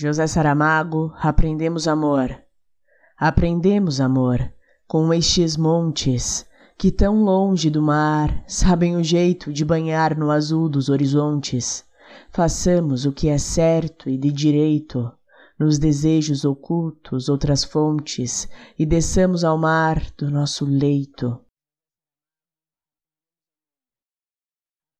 José Saramago, aprendemos amor. Aprendemos amor com estes montes que tão longe do mar sabem o jeito de banhar no azul dos horizontes. Façamos o que é certo e de direito, nos desejos ocultos outras fontes e desçamos ao mar do nosso leito